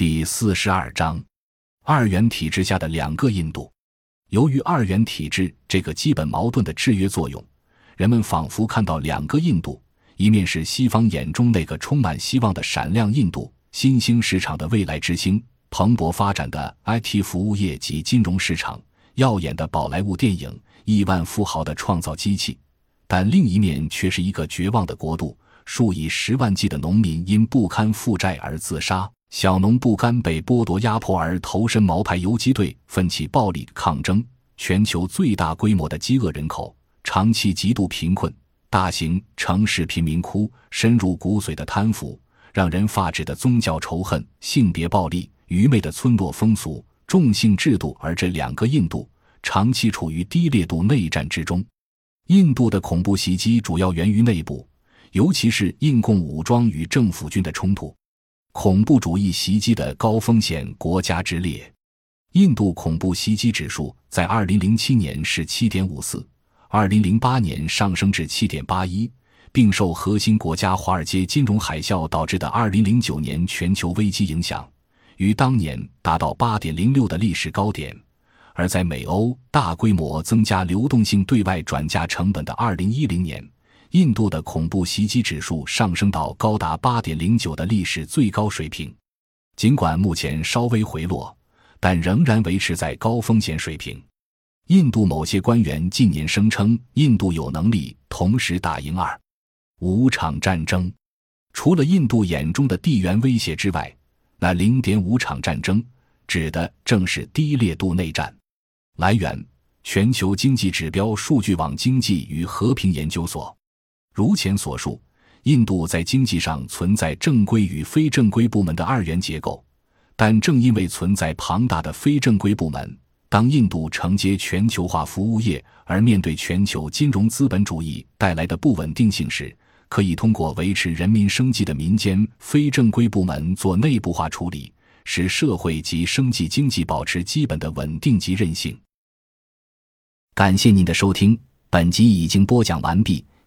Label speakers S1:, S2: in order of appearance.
S1: 第四十二章：二元体制下的两个印度。由于二元体制这个基本矛盾的制约作用，人们仿佛看到两个印度：一面是西方眼中那个充满希望的闪亮印度，新兴市场的未来之星，蓬勃发展的 IT 服务业及金融市场，耀眼的宝莱坞电影，亿万富豪的创造机器；但另一面却是一个绝望的国度。数以十万计的农民因不堪负债而自杀，小农不甘被剥夺压迫而投身毛派游击队，奋起暴力抗争。全球最大规模的饥饿人口，长期极度贫困，大型城市贫民窟，深入骨髓的贪腐，让人发指的宗教仇恨，性别暴力，愚昧的村落风俗，重性制度，而这两个印度长期处于低烈度内战之中。印度的恐怖袭击主要源于内部。尤其是印共武装与政府军的冲突，恐怖主义袭击的高风险国家之列。印度恐怖袭击指数在二零零七年是七点五四，二零零八年上升至七点八一，并受核心国家华尔街金融海啸导致的二零零九年全球危机影响，于当年达到八点零六的历史高点。而在美欧大规模增加流动性对外转嫁成本的二零一零年。印度的恐怖袭击指数上升到高达八点零九的历史最高水平，尽管目前稍微回落，但仍然维持在高风险水平。印度某些官员近年声称，印度有能力同时打赢二五场战争。除了印度眼中的地缘威胁之外，那零点五场战争指的正是低烈度内战。来源：全球经济指标数据网经济与和平研究所。如前所述，印度在经济上存在正规与非正规部门的二元结构，但正因为存在庞大的非正规部门，当印度承接全球化服务业而面对全球金融资本主义带来的不稳定性时，可以通过维持人民生计的民间非正规部门做内部化处理，使社会及生计经济保持基本的稳定及韧性。感谢您的收听，本集已经播讲完毕。